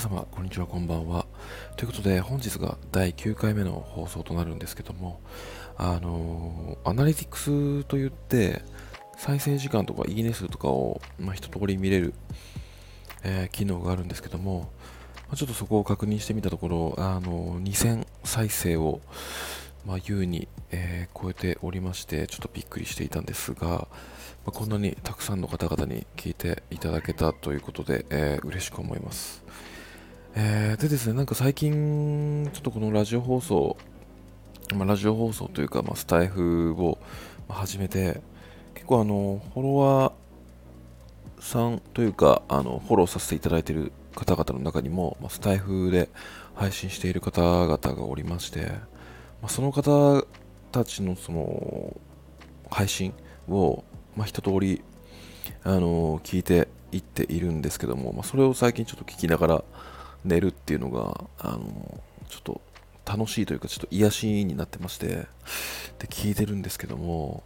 様、こんにちは、こんばんは。ということで、本日が第9回目の放送となるんですけども、あのー、アナリティクスといって、再生時間とかいいね数とかを、まあ、一通り見れる、えー、機能があるんですけども、まあ、ちょっとそこを確認してみたところ、あのー、2000再生を、まあ、優に、えー、超えておりまして、ちょっとびっくりしていたんですが、まあ、こんなにたくさんの方々に聞いていただけたということで、えー、嬉しく思います。えー、でですね、なんか最近、ちょっとこのラジオ放送、まあ、ラジオ放送というか、まあ、スタイフを始めて、結構あの、フォロワーさんというか、あの、フォローさせていただいている方々の中にも、まあ、スタイフで配信している方々がおりまして、まあ、その方たちのその、配信を、まあ、一通り、あの、聞いていっているんですけども、まあ、それを最近ちょっと聞きながら、寝るっていうのが、あの、ちょっと楽しいというか、ちょっと癒しになってまして、で、聞いてるんですけども、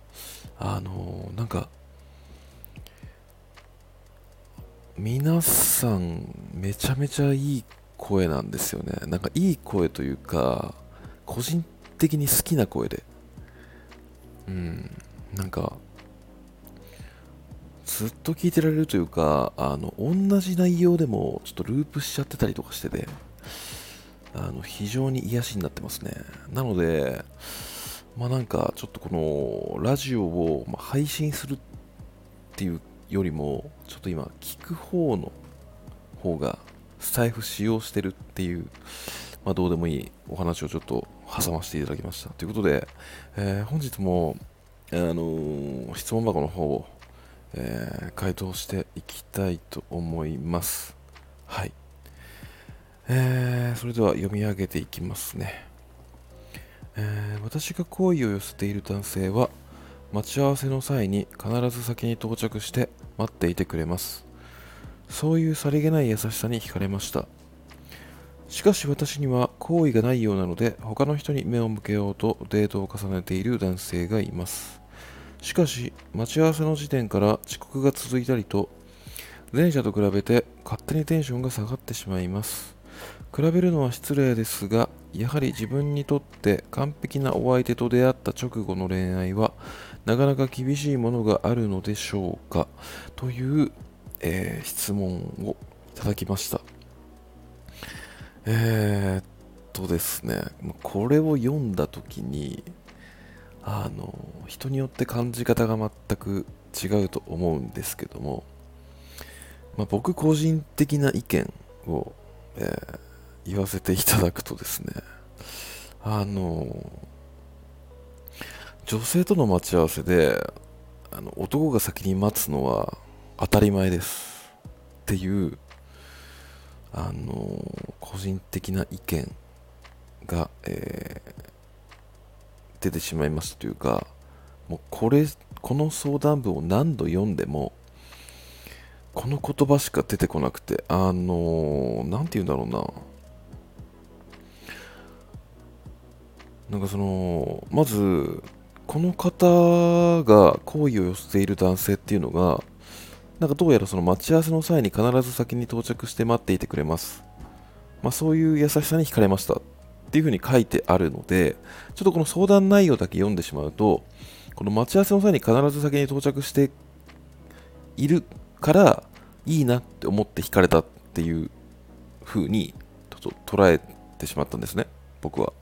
あの、なんか、皆さん、めちゃめちゃいい声なんですよね。なんかいい声というか、個人的に好きな声で。うん、なんか、ずっと聞いてられるというか、あの、同じ内容でもちょっとループしちゃってたりとかしてて、あの、非常に癒しになってますね。なので、まあなんか、ちょっとこの、ラジオを配信するっていうよりも、ちょっと今、聞く方の方が、スタイフ使用してるっていう、まあどうでもいいお話をちょっと挟ませていただきました。ということで、えー、本日も、あのー、質問箱の方をえー、回答していきたいと思います。はい。えー、それでは読み上げていきますね。えー、私が好意を寄せている男性は、待ち合わせの際に必ず先に到着して待っていてくれます。そういうさりげない優しさに惹かれました。しかし私には好意がないようなので他の人に目を向けようとデートを重ねている男性がいます。しかし、待ち合わせの時点から遅刻が続いたりと、前者と比べて勝手にテンションが下がってしまいます。比べるのは失礼ですが、やはり自分にとって完璧なお相手と出会った直後の恋愛は、なかなか厳しいものがあるのでしょうかという、えー、質問をいただきました。えー、っとですね、これを読んだときに、あの人によって感じ方が全く違うと思うんですけども、まあ、僕個人的な意見を、えー、言わせていただくとですねあの女性との待ち合わせであの男が先に待つのは当たり前です。っていうあの個人的な意見が、えー出てしまいましたというか、もうこれ、この相談文を何度読んでも、この言葉しか出てこなくて、あのー、て言うんだろうな。なんかその、まず、この方が好意を寄せている男性っていうのが、なんかどうやらその待ち合わせの際に必ず先に到着して待っていてくれます。まあ、そういう優しさに惹かれましたていうふうに書いてあるので、ちょっとこの相談内容だけ読んでしまうと、この待ち合わせの際に必ず先に到着しているからいいなって思って引かれたっていう風に捉えてしまったんですね、僕は。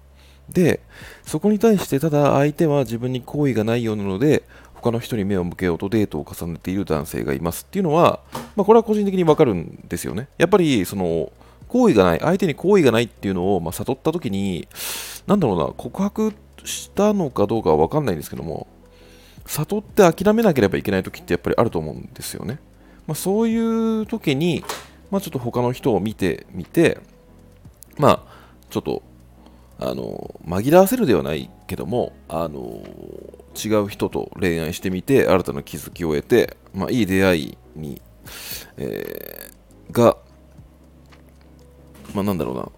で、そこに対してただ相手は自分に好意がないようなので、他の人に目を向けようとデートを重ねている男性がいますっていうのは、まあ、これは個人的にわかるんですよね。やっぱり、その、好意がない、相手に好意がないっていうのを、まあ、悟った時に、なんだろうな、告白したのかどうかは分かんないんですけども、悟って諦めなければいけない時ってやっぱりあると思うんですよね。まあ、そういう時に、まあ、ちょっと他の人を見てみて、まあ、ちょっと、あの、紛らわせるではないけども、あの、違う人と恋愛してみて、新たな気づきを得て、まあ、いい出会いに、えー、が、まあ、なんだろうな、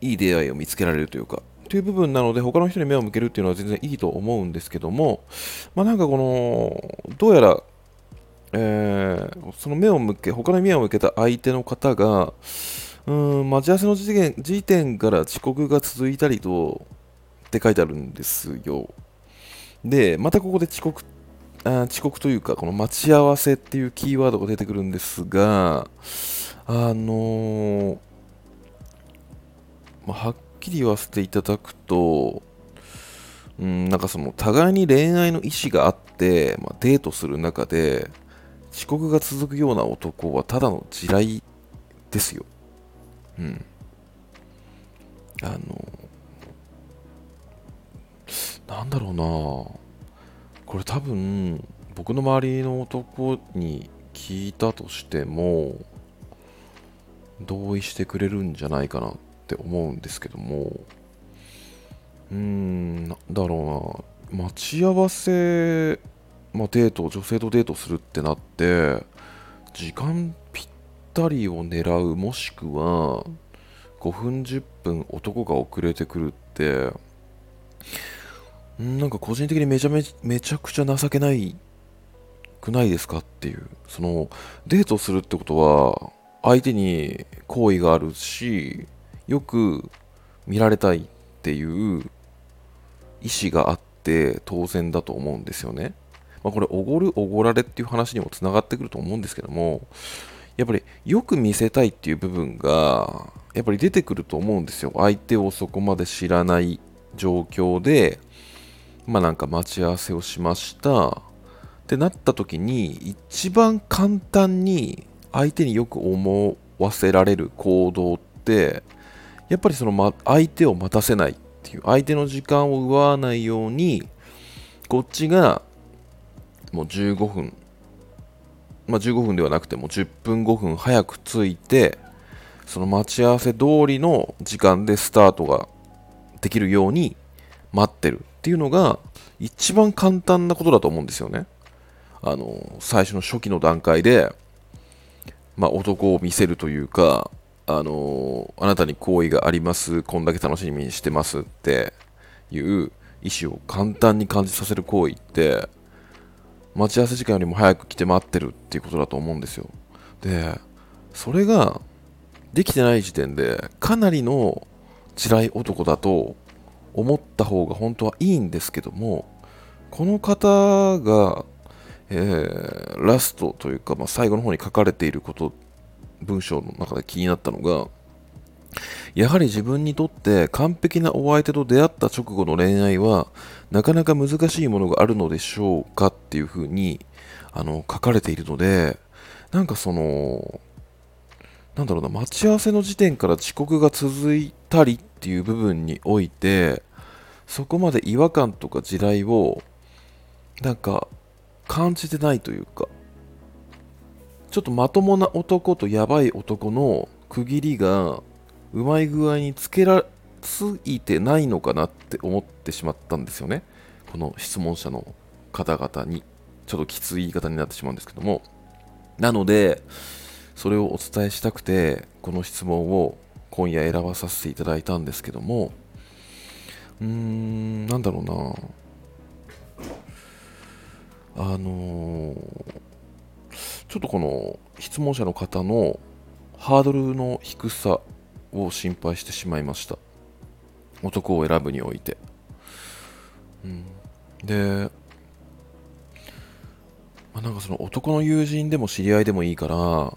いい出会いを見つけられるというか、という部分なので、他の人に目を向けるっていうのは全然いいと思うんですけども、まあ、なんかこの、どうやら、えー、その目を向け、他の目を向けた相手の方が、うん、待ち合わせの時点時点から遅刻が続いたりと、って書いてあるんですよ。で、またここで遅刻、あ遅刻というか、この待ち合わせっていうキーワードが出てくるんですが、あの、まあ、はっきり言わせていただくと、うん、なんかその互いに恋愛の意思があって、まあ、デートする中で遅刻が続くような男はただの地雷ですよ。うん。あの、なんだろうなこれ多分僕の周りの男に聞いたとしても同意してくれるんじゃないかなって思うんですけども。うーんなんだろうな。待ち合わせ、まあ、デート女性とデートするってなって時間ぴったりを狙うもしくは5分10分男が遅れてくるってなんか個人的にめちゃめめちゃくちゃ情けないくないですかっていう。そのデートするってことは相手に好意があるしよく見られたいっていう意思があって当然だと思うんですよね。まあ、これおごるおごられっていう話にもつながってくると思うんですけどもやっぱりよく見せたいっていう部分がやっぱり出てくると思うんですよ相手をそこまで知らない状況でまあなんか待ち合わせをしましたってなった時に一番簡単に相手によく思わせられる行動ってやっぱりその、ま、相手を待たせないっていう相手の時間を奪わないようにこっちがもう15分まあ15分ではなくても10分5分早く着いてその待ち合わせ通りの時間でスタートができるように待ってるっていうのが一番簡単なことだと思うんですよね。あの最初の初期の段階で、まあ、男を見せるというか、あのあなたに好意があります、こんだけ楽しみにしてますっていう意思を簡単に感じさせる行為って、待ち合わせ時間よりも早く来て待ってるっていうことだと思うんですよ。で、それができてない時点で、かなりの辛い男だと思った方が本当はいいんですけども、この方が、えー、ラストというか、まあ、最後の方に書かれていること文章の中で気になったのがやはり自分にとって完璧なお相手と出会った直後の恋愛はなかなか難しいものがあるのでしょうかっていうふうにあの書かれているのでなんかそのなんだろうな待ち合わせの時点から遅刻が続いたりっていう部分においてそこまで違和感とか地雷をなんか感じてないというかちょっとまともな男とやばい男の区切りがうまい具合につけらついてないのかなって思ってしまったんですよね。この質問者の方々にちょっときつい言い方になってしまうんですけども。なのでそれをお伝えしたくてこの質問を今夜選ばさせていただいたんですけども。うーんなんだろうな。あのーちょっとこの質問者の方のハードルの低さを心配してしまいました。男を選ぶにおいて、うん、で、まあ、なんかその男の友人でも知り合いでもいいからちょ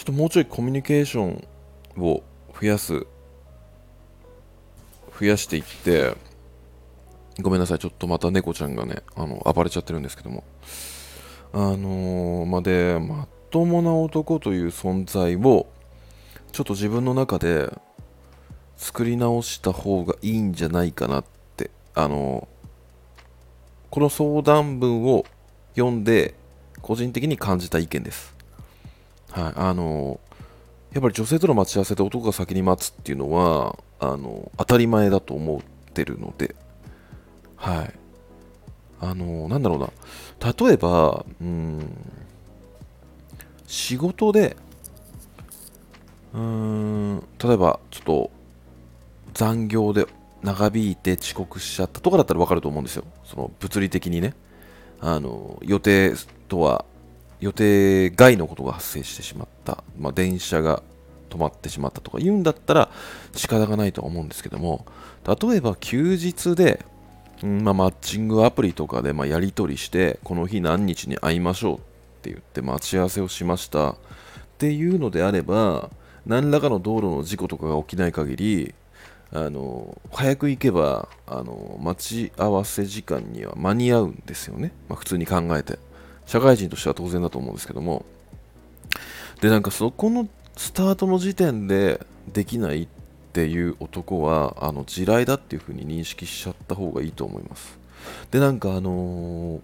っともうちょいコミュニケーションを増やす増やしていってごめんなさい。ちょっとまた猫ちゃんがねあの暴れちゃってるんですけども。あのー、までまともな男という存在をちょっと自分の中で作り直した方がいいんじゃないかなってあのー、この相談文を読んで個人的に感じた意見です。はいあのー、やっぱり女性との待ち合わせで男が先に待つっていうのはあの当たり前だと思ってるので。はいあのなんだろうな例えば、うん、仕事で、うん、例えばちょっと残業で長引いて遅刻しちゃったとかだったら分かると思うんですよ。その物理的にね。あの予定とは予定外のことが発生してしまった、まあ、電車が止まってしまったとか言うんだったら仕方がないとは思うんですけども例えば休日で、まあ、マッチングアプリとかでまやり取りしてこの日何日に会いましょうって言って待ち合わせをしました。っていうのであれば何らかの道路の事故とかが起きない限りあの早く行けばあの待ち合わせ時間には間に合うんですよね、まあ、普通に考えて。社会人としては当然だと思うんですけども。でなんかそこのスタートの時点でできないっていう男はあの地雷だっていう風に認識しちゃった方がいいと思います。でなんかあのー、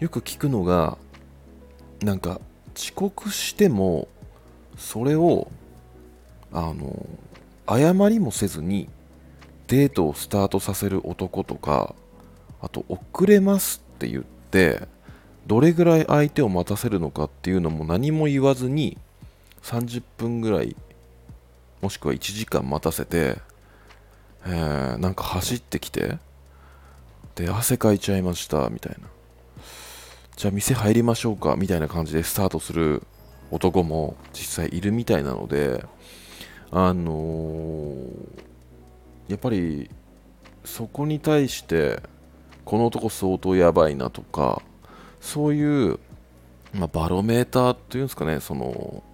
よく聞くのがなんか遅刻してもそれをあのー謝りもせずにデートをスタートさせる男とかあと遅れますって言ってどれぐらい相手を待たせるのかっていうのも何も言わずに30分ぐらいもしくは1時間待たせて、えー、なんか走ってきてで汗かいちゃいましたみたいな。じゃあ店入りましょうかみたいな感じでスタートする男も実際いるみたいなのであのー、やっぱりそこに対してこの男相当やばいなとかそういう、まあ、バロメーターというんですかねその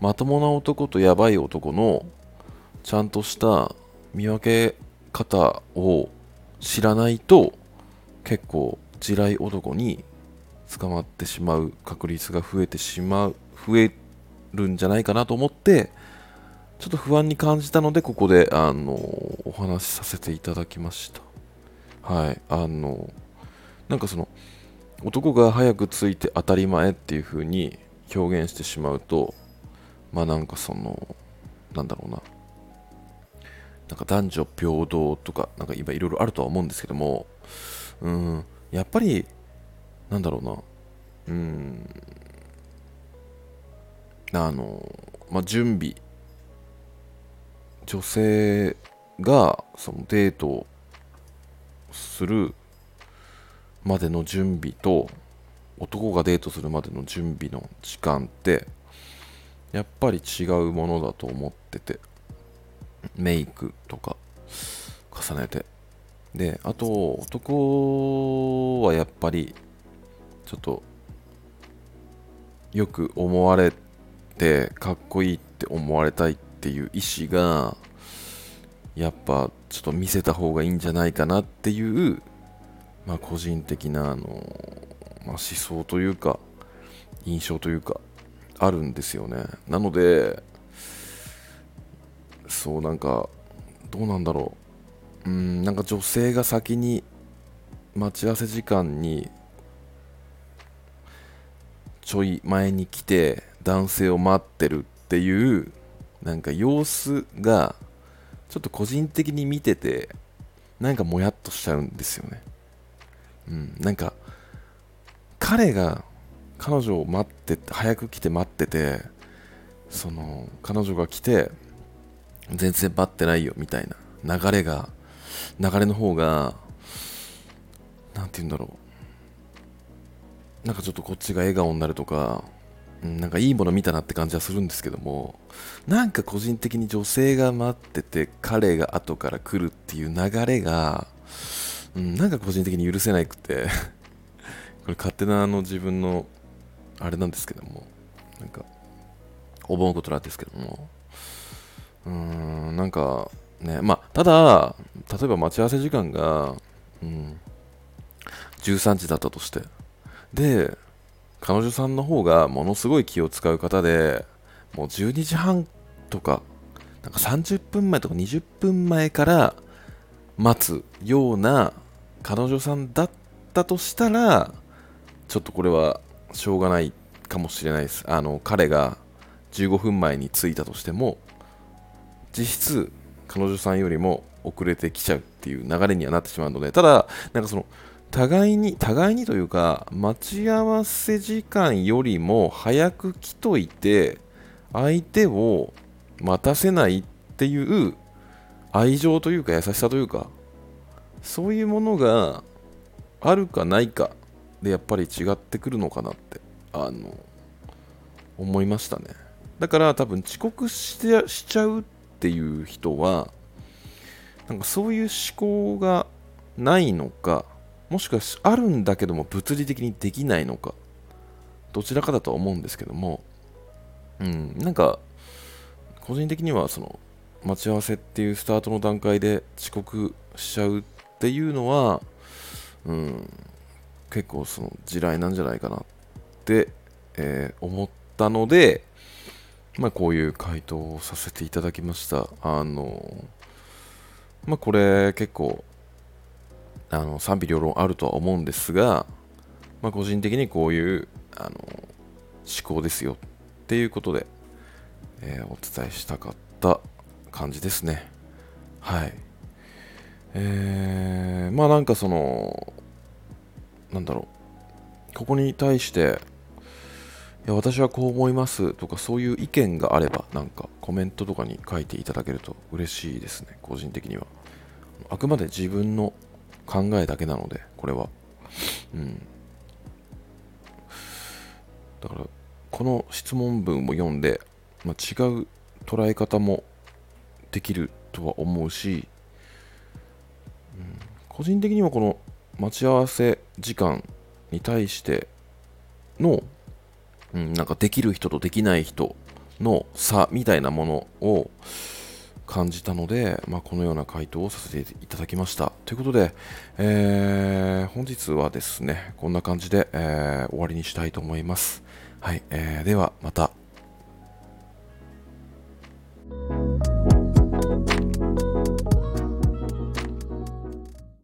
まともな男とやばい男のちゃんとした見分け方を知らないと結構地雷男に捕まってしまう確率が増えてしまう増えるんじゃないかなと思ってちょっと不安に感じたので、ここで、あの、お話しさせていただきました。はい。あの、なんかその、男が早く着いて当たり前っていう風に表現してしまうと、まあなんかその、なんだろうな。なんか男女平等とか、なんか今いろいろあるとは思うんですけども、うん、やっぱり、なんだろうな、うん、あの、まあ、準備女性がそのデートをするまでの準備と男がデートするまでの準備の時間ってやっぱり違うものだと思ってて。メイクとか重ねて。であと男はやっぱりちょっとよく思われてかっこいいって思われたいっていう意思がやっぱちょっと見せた方がいいんじゃないかなっていう、まあ、個人的なあの、まあ、思想というか印象というかあるんですよね。なのでそうなんかどうなんだろう。うんなんか女性が先に待ち合わせ時間にちょい前に来て男性を待ってるっていうなんか様子がちょっと個人的に見ててなんかもやっとしちゃうんですよね。うんなんか彼が彼女を待って早く来て待っててその彼女が来て全然待ってないよみたいな流れが流れの方が何て言うんだろう。なんかちょっとこっちが笑顔になるとかなんかいいもの見たなって感じはするんですけどもなんか個人的に女性が待ってて彼が後から来るっていう流れが、うん、なんか個人的に許せなくて これ勝手なあの自分のあれなんですけどもなんか思うことなんですけどもうんなんかねまあただ例えば待ち合わせ時間が、うん、13時だったとしてで彼女さんの方がものすごい気を使う方でもう12時半とかなんか30分前とか20分前から待つような彼女さんだったとしたらちょっとこれはしょうがないかもしれないです。あの彼が15分前に着いたとしても実質彼女さんよりも遅れてきちゃうっていう流れにはなってしまうのでただなんかその互いに、互いにというか、待ち合わせ時間よりも早く来といて、相手を待たせないっていう愛情というか優しさというか、そういうものがあるかないかでやっぱり違ってくるのかなってあの思いましたね。だから多分遅刻してしちゃうっていう人はなんかそういう思考がないのかもしくはあるんだけども物理的にできないのかどちらかだとは思うんですけどもうんなんか個人的にはその待ち合わせっていうスタートの段階で遅刻しちゃうっていうのは、うん、結構その地雷なんじゃないかなって、えー、思ったので、まあ、こういう回答をさせていただきました。あの、まあ、これ結構あの賛否両論あるとは思うんですが、まあ、個人的にこういうあの思考ですよっていうことで、えー、お伝えしたかった感じですね。はい。えー、まあなんかその、なんだろう、ここに対して、いや私はこう思いますとかそういう意見があればなんかコメントとかに書いていただけると嬉しいですね個人的には。あくまで自分の考えだけなのでこれは。うん。だからこの質問文を読んで、まあ、違う捉え方もできるとは思うし、うん、個人的にはこの待ち合わせ時間に対しての、うん、なんかできる人とできない人の差みたいなものを感じたので、まあ、このような回答をさせていただきました。ということで、えー、本日はですね、こんな感じで、えー、終わりにしたいと思います。はい、えー、ではまた。